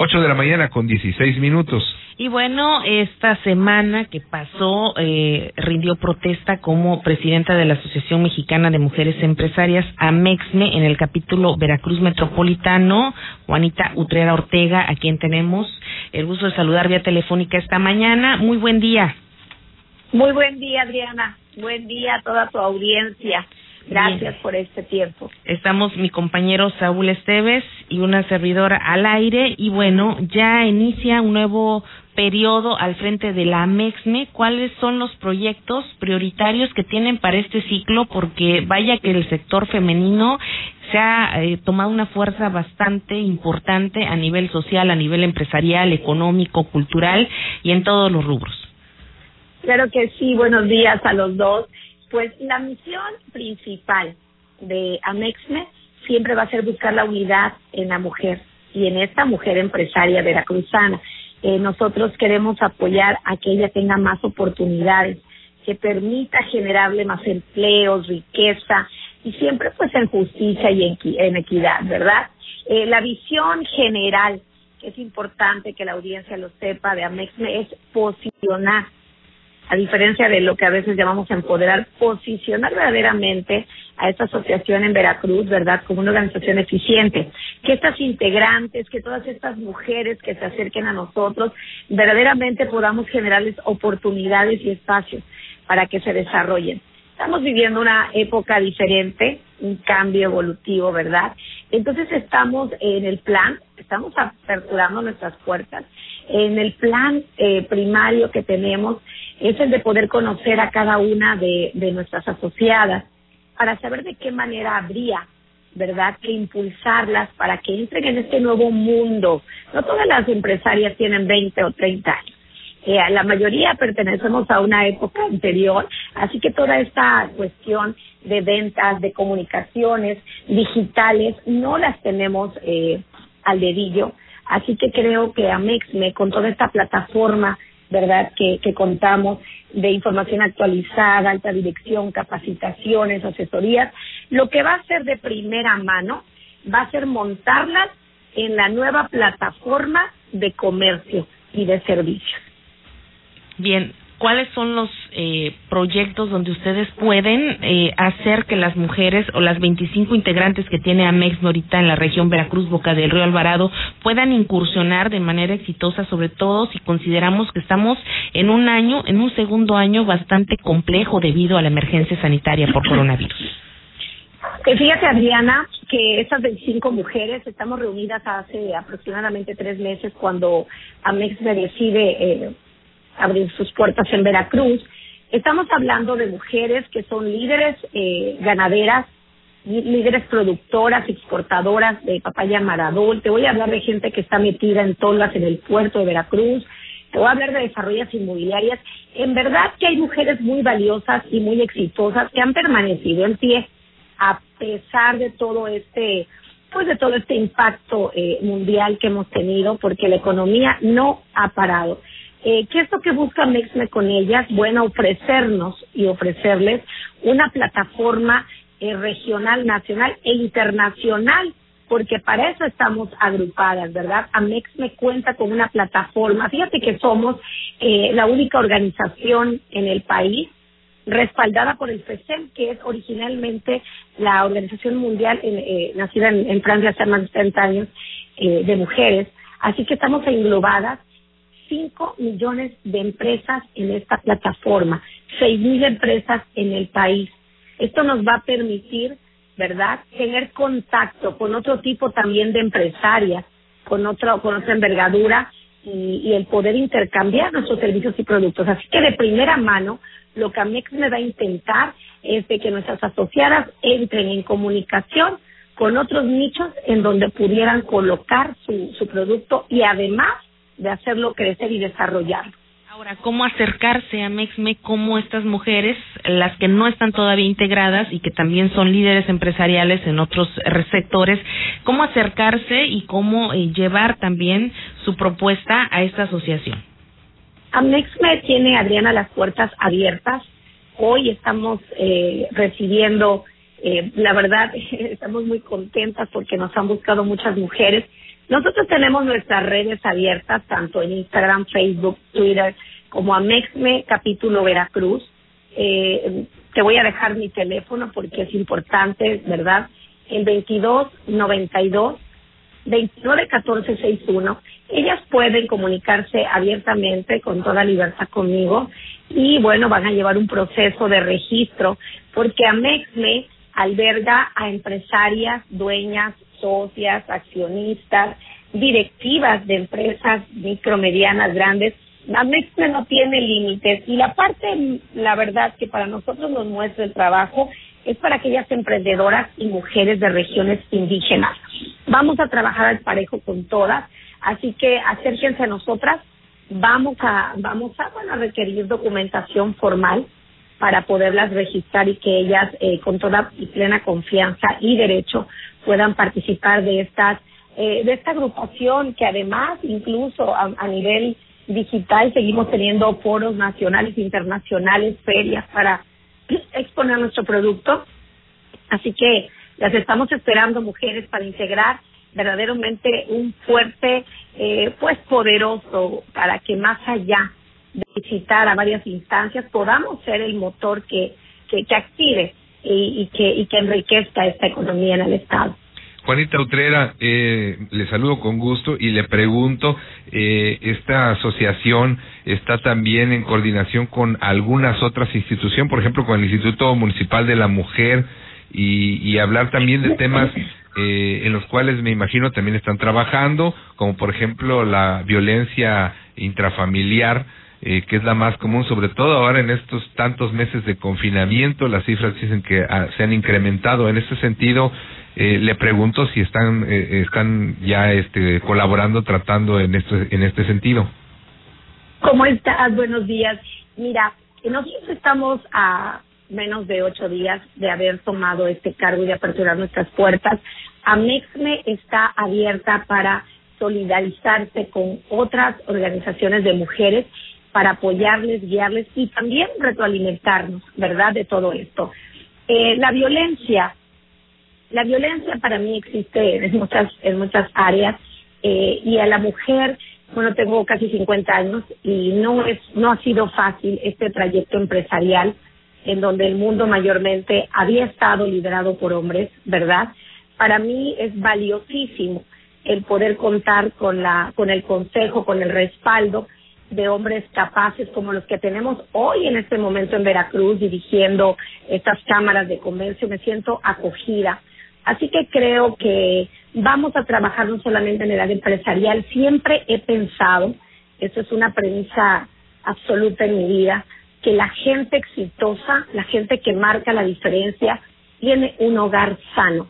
8 de la mañana con 16 minutos. Y bueno, esta semana que pasó, eh, rindió protesta como presidenta de la Asociación Mexicana de Mujeres Empresarias, AMEXME, en el capítulo Veracruz Metropolitano, Juanita Utrera Ortega, a quien tenemos el gusto de saludar vía telefónica esta mañana. Muy buen día. Muy buen día, Adriana. Buen día a toda tu audiencia. Gracias por este tiempo. Estamos mi compañero Saúl Esteves y una servidora al aire y bueno, ya inicia un nuevo periodo al frente de la MEXME. ¿Cuáles son los proyectos prioritarios que tienen para este ciclo? Porque vaya que el sector femenino se ha eh, tomado una fuerza bastante importante a nivel social, a nivel empresarial, económico, cultural y en todos los rubros. Claro que sí, buenos días a los dos. Pues la misión principal de Amexme siempre va a ser buscar la unidad en la mujer y en esta mujer empresaria veracruzana. Eh, nosotros queremos apoyar a que ella tenga más oportunidades, que permita generarle más empleos, riqueza y siempre pues en justicia y en, equidad, ¿verdad? Eh, la visión general, que es importante que la audiencia lo sepa de Amexme, es posicionar a diferencia de lo que a veces llamamos empoderar, posicionar verdaderamente a esta asociación en Veracruz, ¿verdad?, como una organización eficiente. Que estas integrantes, que todas estas mujeres que se acerquen a nosotros, verdaderamente podamos generarles oportunidades y espacios para que se desarrollen. Estamos viviendo una época diferente, un cambio evolutivo, ¿verdad? Entonces estamos en el plan, estamos aperturando nuestras puertas. En el plan eh, primario que tenemos es el de poder conocer a cada una de, nuestras asociadas para saber de qué manera habría, ¿verdad?, que impulsarlas para que entren en este nuevo mundo. No todas las empresarias tienen 20 o 30 años. Eh, la mayoría pertenecemos a una época anterior, así que toda esta cuestión de ventas, de comunicaciones digitales, no las tenemos eh, al dedillo. Así que creo que Amexme, con toda esta plataforma ¿verdad? Que, que contamos de información actualizada, alta dirección, capacitaciones, asesorías. Lo que va a ser de primera mano va a ser montarlas en la nueva plataforma de comercio y de servicios. Bien, ¿cuáles son los eh, proyectos donde ustedes pueden eh, hacer que las mujeres o las 25 integrantes que tiene Amex ahorita en la región Veracruz, Boca del Río Alvarado, puedan incursionar de manera exitosa, sobre todo si consideramos que estamos en un año, en un segundo año bastante complejo debido a la emergencia sanitaria por coronavirus? Fíjate, Adriana, que estas 25 mujeres estamos reunidas hace aproximadamente tres meses cuando Amex decide eh, abrir sus puertas en Veracruz. Estamos hablando de mujeres que son líderes eh, ganaderas, líderes productoras, exportadoras de papaya maradol. Te voy a hablar de gente que está metida en tolas en el puerto de Veracruz. Te voy a hablar de desarrollos inmobiliarias. En verdad que hay mujeres muy valiosas y muy exitosas que han permanecido en pie a pesar de todo este pues de todo este impacto eh, mundial que hemos tenido porque la economía no ha parado. Eh, ¿Qué es lo que busca Mexme con ellas? Bueno, ofrecernos y ofrecerles una plataforma eh, regional, nacional e internacional, porque para eso estamos agrupadas, ¿verdad? Amexme cuenta con una plataforma. Fíjate que somos eh, la única organización en el país respaldada por el FESEM, que es originalmente la organización mundial eh, nacida en, en, Francia hace más de 30 años eh, de mujeres. Así que estamos englobadas 5 millones de empresas en esta plataforma, 6 mil empresas en el país. Esto nos va a permitir, ¿verdad?, tener contacto con otro tipo también de empresarias, con, otro, con otra envergadura y, el poder intercambiar nuestros servicios y productos. Así que de primera mano, lo que Amex me va a intentar es de que nuestras asociadas entren en comunicación con otros nichos en donde pudieran colocar su, su producto y además de hacerlo crecer y desarrollar. Ahora, ¿cómo acercarse a Mexme? ¿Cómo estas mujeres, las que no están todavía integradas y que también son líderes empresariales en otros sectores, cómo acercarse y cómo eh, llevar también su propuesta a esta asociación? Amexme tiene, Adriana, las puertas abiertas. Hoy estamos eh, recibiendo, eh, la verdad, estamos muy contentas porque nos han buscado muchas mujeres Nosotros tenemos nuestras redes abiertas, tanto en Instagram, Facebook, Twitter, como Amexme Capítulo Veracruz. Eh, te voy a dejar mi teléfono porque es importante, ¿verdad? El 2292 291461. Ellas pueden comunicarse abiertamente con toda libertad conmigo y bueno, van a llevar un proceso de registro porque Amexme alberga a empresarias, dueñas, socias, accionistas, directivas de empresas micromedianas, grandes. Amexme no tiene límites y la parte, la verdad, que para nosotros nos muestra el trabajo es para aquellas emprendedoras y mujeres de regiones indígenas. Vamos a trabajar al parejo con todas, así que acérquense a nosotras. Vamos a, vamos a, bueno, a requerir documentación formal para poderlas registrar y que ellas eh, con toda y plena confianza y derecho puedan participar de estas eh, de esta agrupación que además incluso a, nivel digital seguimos teniendo foros nacionales e internacionales ferias para exponer nuestro producto. Así que las estamos esperando, mujeres, para integrar verdaderamente un fuerte, eh, pues poderoso, para que más allá de visitar a varias instancias podamos ser el motor que, que, que active y, y, que, y que enriquezca esta economía en el Estado. Juanita Utrera, eh, le saludo con gusto y le pregunto, eh, ¿esta asociación está también en coordinación con algunas otras instituciones, por ejemplo, con el Instituto Municipal de la Mujer, y, y hablar también de temas eh, en los cuales me imagino también están trabajando, como por ejemplo la violencia intrafamiliar? Eh, que es la más común, sobre todo ahora en estos tantos meses de confinamiento, las cifras dicen que ah, se han incrementado. En ese sentido, eh, le pregunto si están eh, están ya este colaborando tratando en este en este sentido. Cómo estás buenos días. Mira nosotros estamos a menos de ocho días de haber tomado este cargo y de aperturar nuestras puertas. Amexme está abierta para solidarizarse con otras organizaciones de mujeres para apoyarles, guiarles y también retroalimentarnos, ¿verdad?, de todo esto. Eh, la violencia la violencia para mí existe en muchas, en muchas áreas eh, y a la mujer, bueno, tengo casi 50 años y no es, no ha sido fácil este trayecto empresarial en donde el mundo mayormente había estado liderado por hombres, ¿verdad? Para mí es valiosísimo el poder contar con la, con el consejo, con el respaldo de hombres capaces como los que tenemos hoy en este momento en Veracruz dirigiendo estas cámaras de comercio. Me siento acogida, Así que creo que vamos a trabajar no solamente en el área empresarial, siempre he pensado, eso es una premisa absoluta en mi vida, que la gente exitosa, la gente que marca la diferencia, tiene un hogar sano,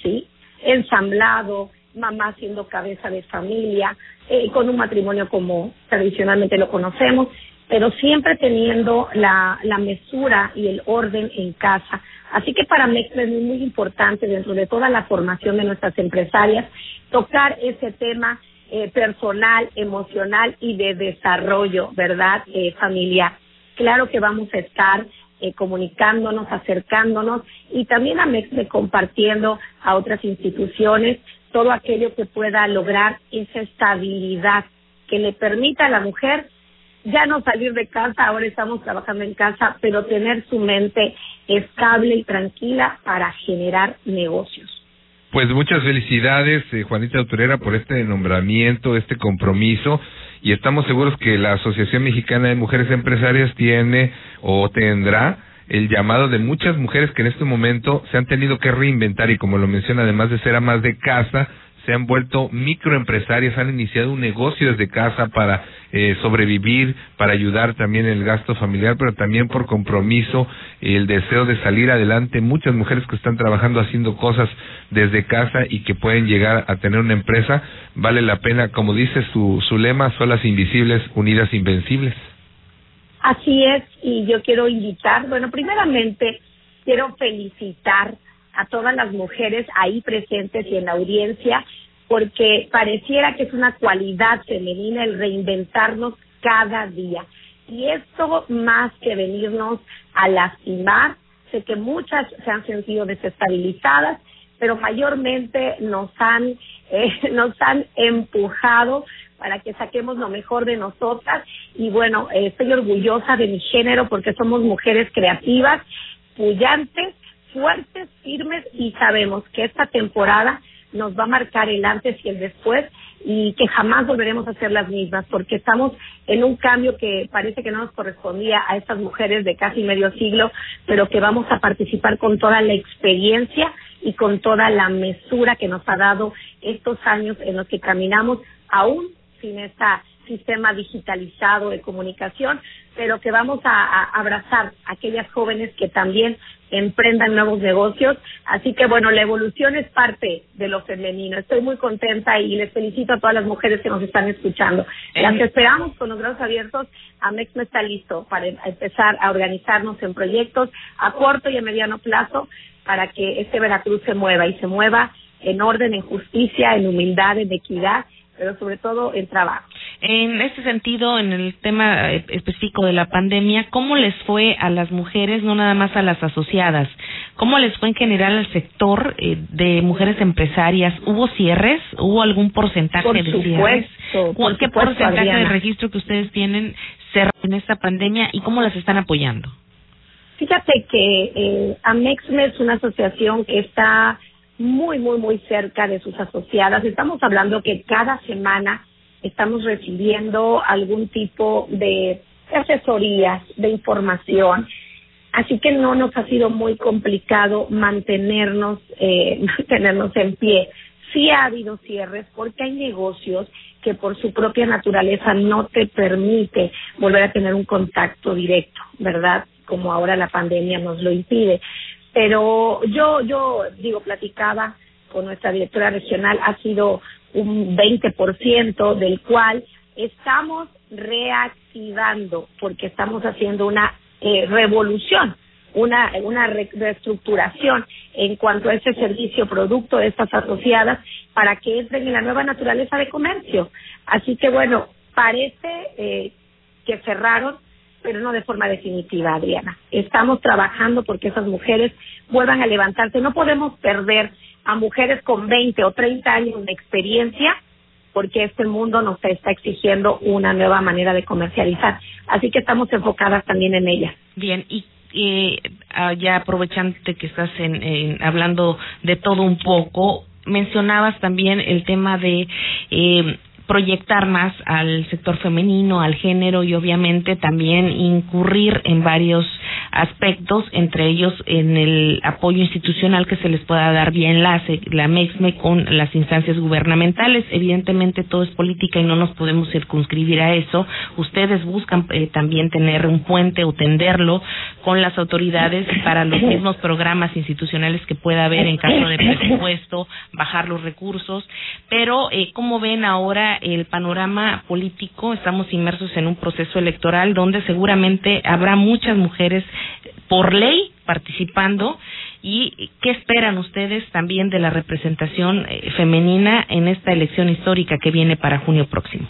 ¿sí? Ensamblado, mamá siendo cabeza de familia, eh, con un matrimonio como tradicionalmente lo conocemos, pero siempre teniendo la, la mesura y el orden en casa. Así que para mí es muy importante dentro de toda la formación de nuestras empresarias tocar ese tema eh, personal, emocional y de desarrollo, ¿verdad? Eh, familiar. Claro que vamos a estar eh, comunicándonos, acercándonos y también a MEXME compartiendo a otras instituciones todo aquello que pueda lograr esa estabilidad que le permita a la mujer ya no salir de casa, ahora estamos trabajando en casa, pero tener su mente estable y tranquila para generar negocios. Pues muchas felicidades, eh, Juanita Autorera, por este nombramiento, este compromiso, y estamos seguros que la Asociación Mexicana de Mujeres Empresarias tiene o tendrá el llamado de muchas mujeres que en este momento se han tenido que reinventar y como lo menciona, además de ser amas de casa, se han vuelto microempresarias, han iniciado un negocio desde casa para eh, sobrevivir, para ayudar también en el gasto familiar, pero también por compromiso, el deseo de salir adelante. Muchas mujeres que están trabajando haciendo cosas desde casa y que pueden llegar a tener una empresa, vale la pena, como dice su, su lema, solas invisibles, unidas invencibles. Así es, y yo quiero invitar, bueno, primeramente quiero felicitar a todas las mujeres ahí presentes y en la audiencia, porque pareciera que es una cualidad femenina el reinventarnos cada día. Y esto más que venirnos a lastimar, sé que muchas se han sentido desestabilizadas, pero mayormente nos han eh, nos han empujado para que saquemos lo mejor de nosotras. Y bueno, eh, estoy orgullosa de mi género porque somos mujeres creativas, pullantes, fuertes, firmes y sabemos que esta temporada nos va a marcar el antes y el después y que jamás volveremos a ser las mismas porque estamos en un cambio que parece que no nos correspondía a estas mujeres de casi medio siglo, pero que vamos a participar con toda la experiencia y con toda la mesura que nos ha dado estos años en los que caminamos aún sin este sistema digitalizado de comunicación, pero que vamos a, abrazar a aquellas jóvenes que también emprendan nuevos negocios. Así que bueno, la evolución es parte de lo femenino. Estoy muy contenta y les felicito a todas las mujeres que nos están escuchando. Las que esperamos con los brazos abiertos, Amex no está listo para empezar a organizarnos en proyectos a corto y a mediano plazo para que este Veracruz se mueva y se mueva en orden, en justicia, en humildad, en equidad pero sobre todo el trabajo. En este sentido, en el tema eh, específico de la pandemia, ¿cómo les fue a las mujeres, no nada más a las asociadas? ¿Cómo les fue en general al sector eh, de mujeres empresarias? ¿Hubo cierres? ¿Hubo algún porcentaje de cierres? Por ¿Qué porcentaje de registro que ustedes tienen cerrado en esta pandemia y cómo las están apoyando? Fíjate que eh, Amexme es una asociación que está muy, muy, muy cerca de sus asociadas. Estamos hablando que cada semana estamos recibiendo algún tipo de asesorías, de información. Así que no nos ha sido muy complicado mantenernos, eh, mantenernos en pie. Sí ha habido cierres porque hay negocios que por su propia naturaleza no te permite volver a tener un contacto directo, ¿verdad? Como ahora la pandemia nos lo impide. Pero yo, yo digo, platicaba con nuestra directora regional, ha sido un 20% del cual estamos reactivando porque estamos haciendo una eh, revolución, una, una reestructuración en cuanto a ese servicio producto estas asociadas para que entren en la nueva naturaleza de comercio. Así que bueno, parece eh, que cerraron pero no de forma definitiva, Adriana. Estamos trabajando porque esas mujeres vuelvan a levantarse. No podemos perder a mujeres con 20 o 30 años de experiencia porque este mundo nos está exigiendo una nueva manera de comercializar. Así que estamos enfocadas también en ella. Bien, y ah, ya aprovechante que estás en, hablando de todo un poco, mencionabas también el tema de eh, proyectar más al sector femenino, al género y obviamente también incurrir en varios aspectos, entre ellos en el apoyo institucional que se les pueda dar vía enlace, la MEXME con las instancias gubernamentales. Evidentemente todo es política y no nos podemos circunscribir a eso. Ustedes buscan eh, también tener un puente o tenderlo con las autoridades para los mismos programas institucionales que pueda haber en caso de presupuesto, bajar los recursos. Pero, eh, ¿cómo ven ahora el panorama político? Estamos inmersos en un proceso electoral donde seguramente habrá muchas mujeres por ley participando y qué esperan ustedes también de la representación eh, femenina en esta elección histórica que viene para junio próximo.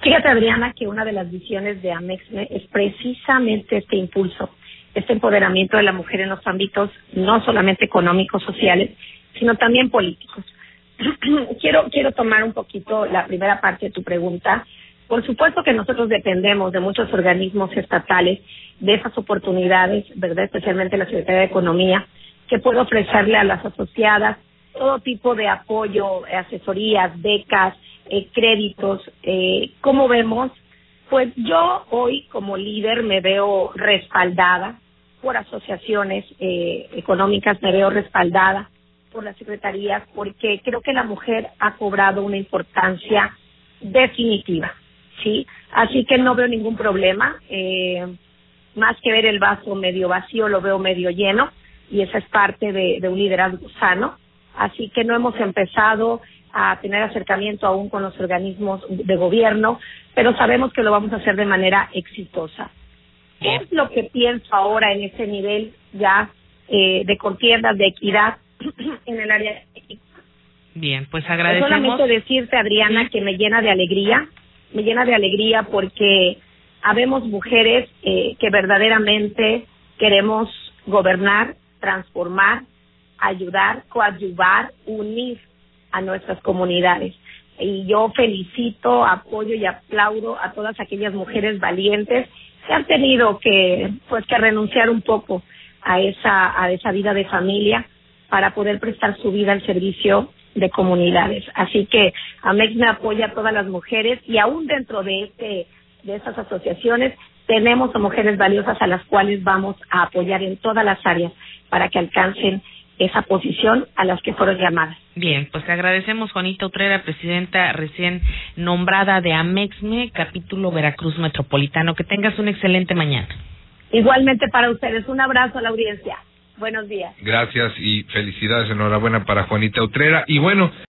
Fíjate, Adriana, que una de las visiones de Amexme es precisamente este impulso, este empoderamiento de la mujer en los ámbitos no solamente económicos, sociales, sino también políticos. quiero, quiero tomar un poquito la primera parte de tu pregunta por supuesto que nosotros dependemos de muchos organismos estatales, de esas oportunidades, ¿verdad? Especialmente la Secretaría de Economía, que puede ofrecerle a las asociadas todo tipo de apoyo, asesorías, becas, eh, créditos. Eh, ¿Cómo vemos? Pues yo hoy como líder me veo respaldada por asociaciones eh, económicas, me veo respaldada por las secretarías, porque creo que la mujer ha cobrado una importancia definitiva ¿sí? Así que no veo ningún problema. Eh, más que ver el vaso medio vacío, lo veo medio lleno y esa es parte de, de un liderazgo sano. Así que no hemos empezado a tener acercamiento aún con los organismos de gobierno, pero sabemos que lo vamos a hacer de manera exitosa. ¿Qué es lo que pienso ahora en ese nivel ya eh, de contiendas, de equidad en el área de Bien, pues agradecemos. Solamente decirte, Adriana, que me llena de alegría me llena de alegría porque habemos mujeres eh, que verdaderamente queremos gobernar, transformar, ayudar, coadyuvar, unir a nuestras comunidades. Y yo felicito, apoyo y aplaudo a todas aquellas mujeres valientes que han tenido que, pues, que renunciar un poco a esa, a esa vida de familia para poder prestar su vida al servicio de comunidades. Así que AMEX me apoya a todas las mujeres y aún dentro de este de estas asociaciones tenemos a mujeres valiosas a las cuales vamos a apoyar en todas las áreas para que alcancen esa posición a las que fueron llamadas. Bien, pues agradecemos Juanita Utrera, presidenta recién nombrada de AMEXME, capítulo Veracruz Metropolitano. Que tengas un excelente mañana. Igualmente para ustedes, un abrazo a la audiencia. Buenos días. Gracias y felicidades, enhorabuena para Juanita Utrera. Y bueno,